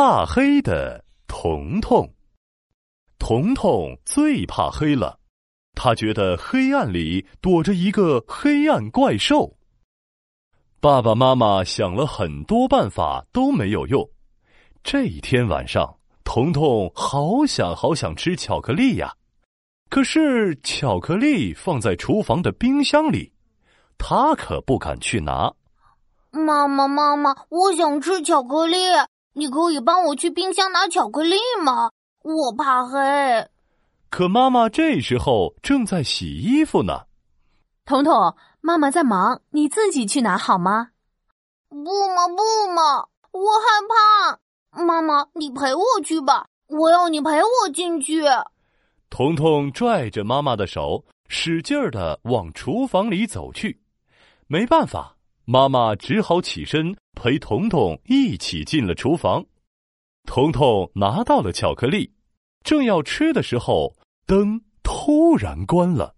怕黑的彤彤，彤彤最怕黑了，他觉得黑暗里躲着一个黑暗怪兽。爸爸妈妈想了很多办法都没有用。这一天晚上，彤彤好想好想吃巧克力呀，可是巧克力放在厨房的冰箱里，他可不敢去拿。妈妈，妈妈，我想吃巧克力，你可以帮我去冰箱拿巧克力吗？我怕黑。可妈妈这时候正在洗衣服呢。彤彤，妈妈在忙，你自己去拿好吗？不嘛不嘛，我害怕。妈妈，你陪我去吧，我要你陪我进去。彤彤拽着妈妈的手，使劲儿的往厨房里走去。没办法。妈妈只好起身陪彤彤一起进了厨房。彤彤拿到了巧克力，正要吃的时候，灯突然关了，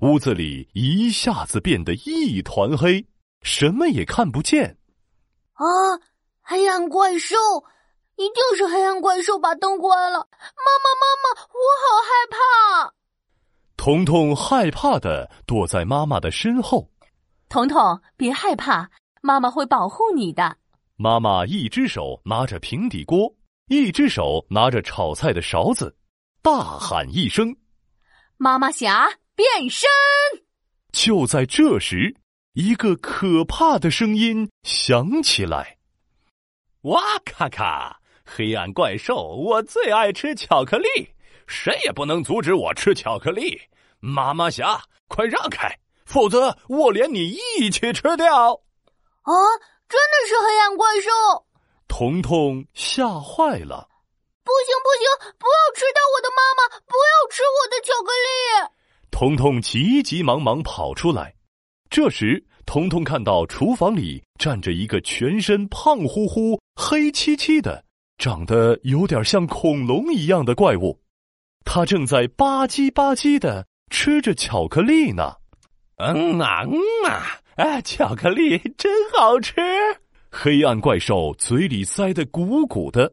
屋子里一下子变得一团黑，什么也看不见。啊！黑暗怪兽，一定是黑暗怪兽把灯关了。妈妈，妈妈，我好害怕！彤彤害怕的躲在妈妈的身后。彤彤，别害怕，妈妈会保护你的。妈妈一只手拿着平底锅，一只手拿着炒菜的勺子，大喊一声：“妈妈侠变身！”就在这时，一个可怕的声音响起来：“哇咔咔！黑暗怪兽，我最爱吃巧克力，谁也不能阻止我吃巧克力。妈妈侠，快让开！”否则，我连你一起吃掉！啊，真的是黑暗怪兽！彤彤吓坏了。不行不行，不要吃掉我的妈妈！不要吃我的巧克力！彤彤急急忙忙跑出来。这时，彤彤看到厨房里站着一个全身胖乎乎、黑漆漆的、长得有点像恐龙一样的怪物，他正在吧唧吧唧的吃着巧克力呢。嗯啊嗯啊！哎，巧克力真好吃。黑暗怪兽嘴里塞得鼓鼓的，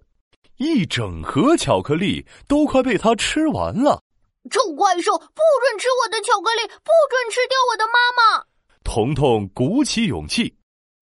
一整盒巧克力都快被他吃完了。臭怪兽，不准吃我的巧克力，不准吃掉我的妈妈！彤彤鼓起勇气，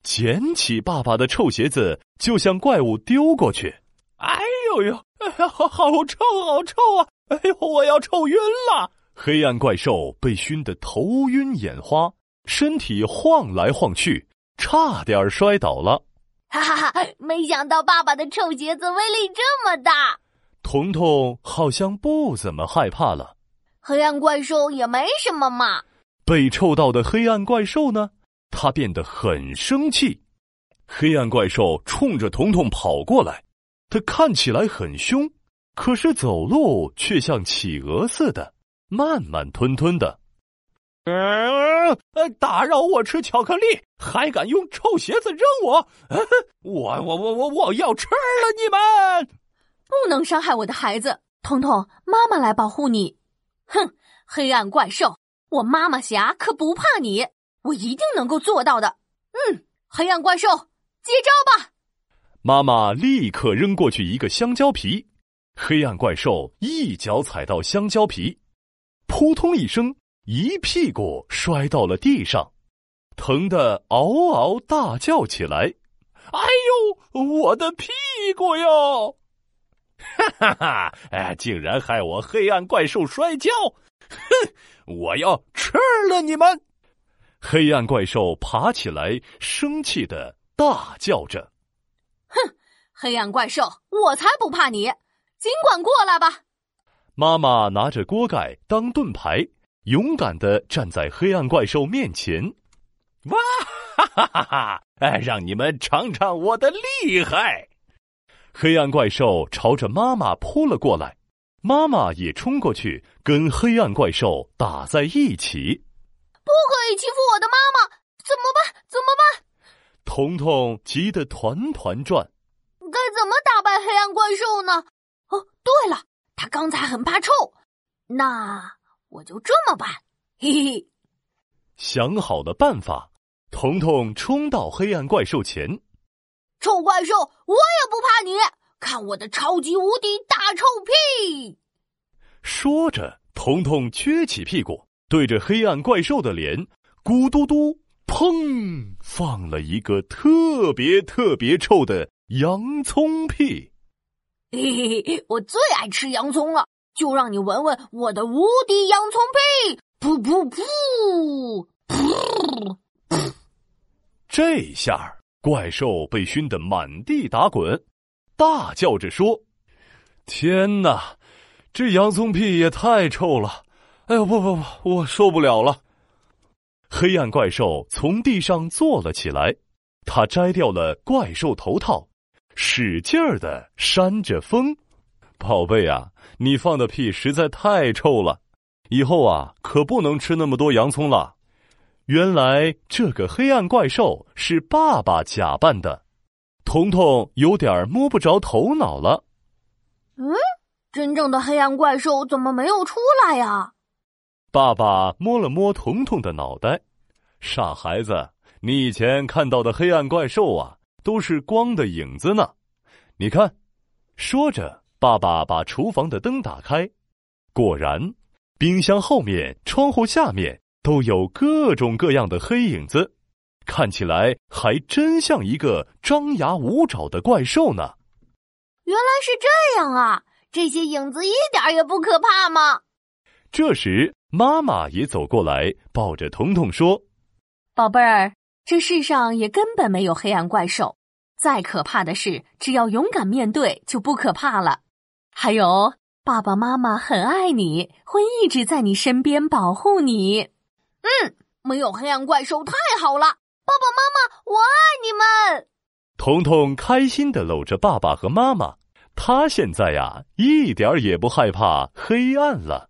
捡起爸爸的臭鞋子，就向怪物丢过去。哎呦呦！哎呀，好好臭，好臭啊！哎呦，我要臭晕了。黑暗怪兽被熏得头晕眼花，身体晃来晃去，差点摔倒了。哈哈哈！没想到爸爸的臭鞋子威力这么大。彤彤好像不怎么害怕了。黑暗怪兽也没什么嘛。被臭到的黑暗怪兽呢？他变得很生气。黑暗怪兽冲着彤彤跑过来，他看起来很凶，可是走路却像企鹅似的。慢慢吞吞的，嗯，打扰我吃巧克力，还敢用臭鞋子扔我！我我我我我要吃了你们！不能伤害我的孩子，彤彤，妈妈来保护你。哼，黑暗怪兽，我妈妈侠可不怕你，我一定能够做到的。嗯，黑暗怪兽，接招吧！妈妈立刻扔过去一个香蕉皮，黑暗怪兽一脚踩到香蕉皮。扑通一声，一屁股摔到了地上，疼得嗷嗷大叫起来。哎呦，我的屁股哟！哈哈哈！哎，竟然害我黑暗怪兽摔跤！哼，我要吃了你们！黑暗怪兽爬起来，生气的大叫着：“哼，黑暗怪兽，我才不怕你！尽管过来吧！”妈妈拿着锅盖当盾牌，勇敢的站在黑暗怪兽面前。哇哈哈哈哈！哎，让你们尝尝我的厉害！黑暗怪兽朝着妈妈扑了过来，妈妈也冲过去跟黑暗怪兽打在一起。不可以欺负我的妈妈！怎么办？怎么办？彤彤急得团团转。该怎么打败黑暗怪兽呢？哦，对了。他刚才很怕臭，那我就这么办，嘿嘿。想好了办法，彤彤冲到黑暗怪兽前。臭怪兽，我也不怕你，看我的超级无敌大臭屁！说着，彤彤撅起屁股，对着黑暗怪兽的脸，咕嘟嘟，砰，放了一个特别特别臭的洋葱屁。嘿嘿嘿，我最爱吃洋葱了，就让你闻闻我的无敌洋葱屁！噗噗噗，噗！这下怪兽被熏得满地打滚，大叫着说：“天哪，这洋葱屁也太臭了！哎呦，不不不，我受不了了！”黑暗怪兽从地上坐了起来，他摘掉了怪兽头套，使劲儿的扇着风。宝贝啊，你放的屁实在太臭了，以后啊可不能吃那么多洋葱了。原来这个黑暗怪兽是爸爸假扮的，彤彤有点摸不着头脑了。嗯，真正的黑暗怪兽怎么没有出来呀？爸爸摸了摸彤彤的脑袋，傻孩子，你以前看到的黑暗怪兽啊，都是光的影子呢。你看，说着，爸爸把厨房的灯打开，果然，冰箱后面、窗户下面。都有各种各样的黑影子，看起来还真像一个张牙舞爪的怪兽呢。原来是这样啊！这些影子一点也不可怕吗？这时，妈妈也走过来，抱着彤彤说：“宝贝儿，这世上也根本没有黑暗怪兽，再可怕的事，只要勇敢面对，就不可怕了。还有，爸爸妈妈很爱你，会一直在你身边保护你。”嗯，没有黑暗怪兽太好了，爸爸妈妈，我爱你们。彤彤开心的搂着爸爸和妈妈，他现在呀，一点也不害怕黑暗了。